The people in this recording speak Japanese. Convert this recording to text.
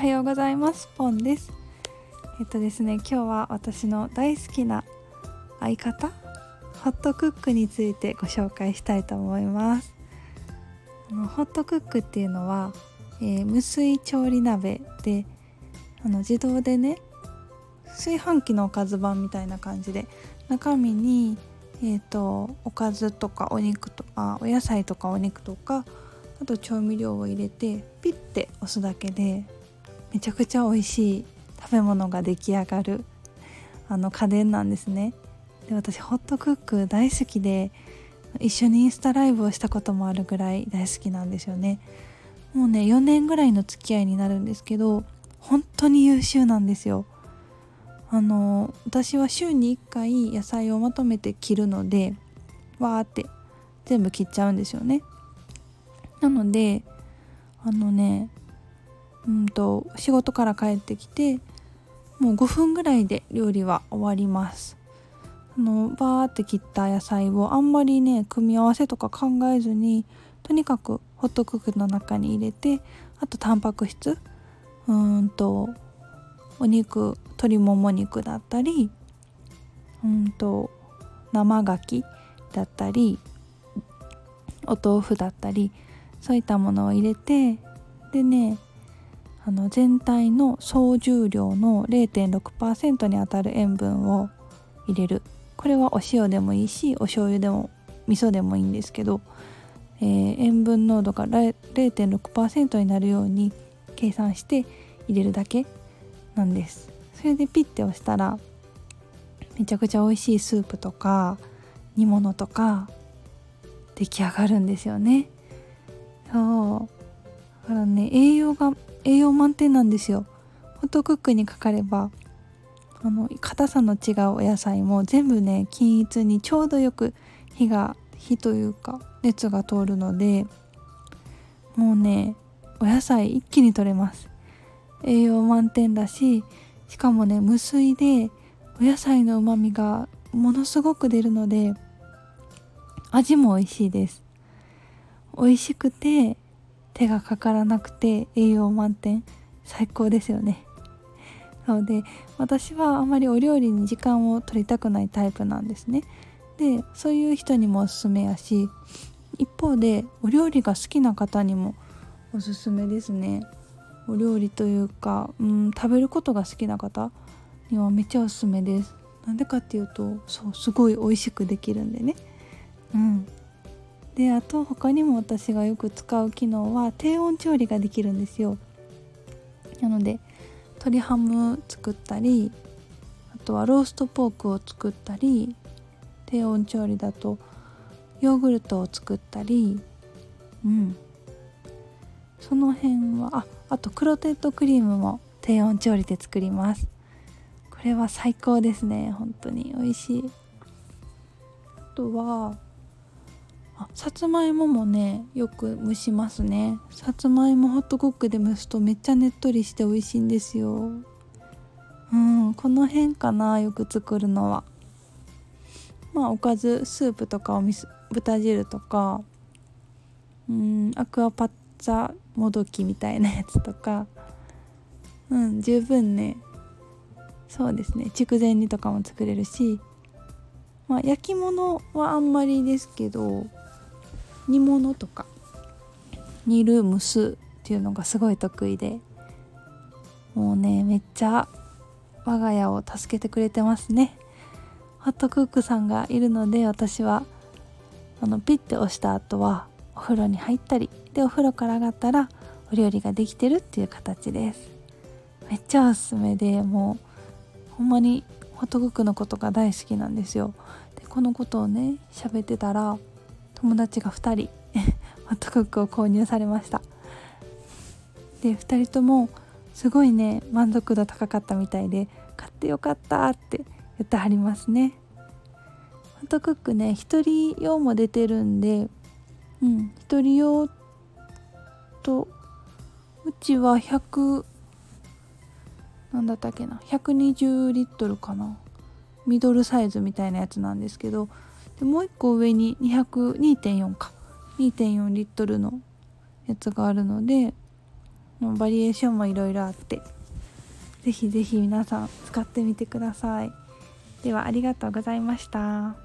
はようございます。ポンです。えっとですね今日は私の大好きな相方ホットクックについてご紹介したいと思います。あのホットクックっていうのは、えー、無水調理鍋であの自動でね炊飯器のおかず版みたいな感じで中身にえーと、おかずとかお肉とかお野菜とかお肉とかあと調味料を入れてピッて押すだけでめちゃくちゃ美味しい食べ物が出来上がるあの家電なんですね。で私ホットクック大好きで一緒にインスタライブをしたこともあるぐらい大好きなんですよね。もうね4年ぐらいの付き合いになるんですけど本当に優秀なんですよ。あの私は週に1回野菜をまとめて切るのでわーって全部切っちゃうんですよね。なのであのねうんと仕事から帰ってきてもう5分ぐらいで料理は終わります。あのバーって切った野菜をあんまりね組み合わせとか考えずにとにかくホットクックの中に入れてあとタンパク質うんとお肉鶏もも肉だったりうんと生牡蠣だったりお豆腐だったりそういったものを入れてでねあの全体の総重量の0.6%にあたる塩分を入れる。これはお塩でもいいしお醤油でも味噌でもいいんですけど、えー、塩分濃度が0.6%になるように計算して入れるだけなんです。それでピッて押したらめちゃくちゃ美味しいスープとか煮物とか出来上がるんですよね。そう。だからね栄養が栄養満点なんですよ。ホットクックにかかればあの硬さの違うお野菜も全部ね均一にちょうどよく火が火というか熱が通るのでもうねお野菜一気に取れます。栄養満点だししかもね無水でお野菜のうまみがものすごく出るので味も美味しいです。美味しくて手がかからなくて栄養満点。最高ですよね。なので私はあまりお料理に時間を取りたくないタイプなんですね。でそういう人にもおすすめやし一方でお料理が好きな方にもおすすめですね。お料理というか、うん、食べることが好きな方にはめっちゃおすすめです。なんでかっていうとそうすごい美味しくできるんでね。うん。であと他にも私がよく使う機能は低温調理ができるんですよ。なので鶏ハム作ったりあとはローストポークを作ったり低温調理だとヨーグルトを作ったりうん。その辺はああとクロテッドクリームも低温調理で作ります。これは最高ですね本当に。美味しい。あとはあさつまいももねよく蒸しますね。さつまいもホットクックで蒸すとめっちゃねっとりして美味しいんですよ。うんこの辺かなよく作るのは。まあおかずスープとかおみそ豚汁とか。うんアクアパッツァもどきみたいなやつとか。うん十分ね。そうですね。筑前煮とかも作れるし。まあ焼き物はあんまりですけど。煮物とか煮る蒸すっていうのがすごい得意でもうねめっちゃ我が家を助けてくれてますね。ホットクックさんがいるので私はあのピッて押した後はお風呂に入ったりでお風呂から上がったらお料理ができてるっていう形です。めっちゃおすすめでもうほんまにホットクックのことが大好きなんですよ。でこのことをね喋ってたら友達が2人ホットクックを購入されました。で2人ともすごいね満足度高かったみたいで買ってよかったって言ってはりますね。ホットクックね1人用も出てるんでうん1人用とうちは100なんだったっけな120リットルかな。ミドルサイズみたいなやつなんですけどでもう一個上に202.4か。2.4リットルのやつがあるのでバリエーションもいろいろあって是非是非皆さん使ってみてください。ではありがとうございました。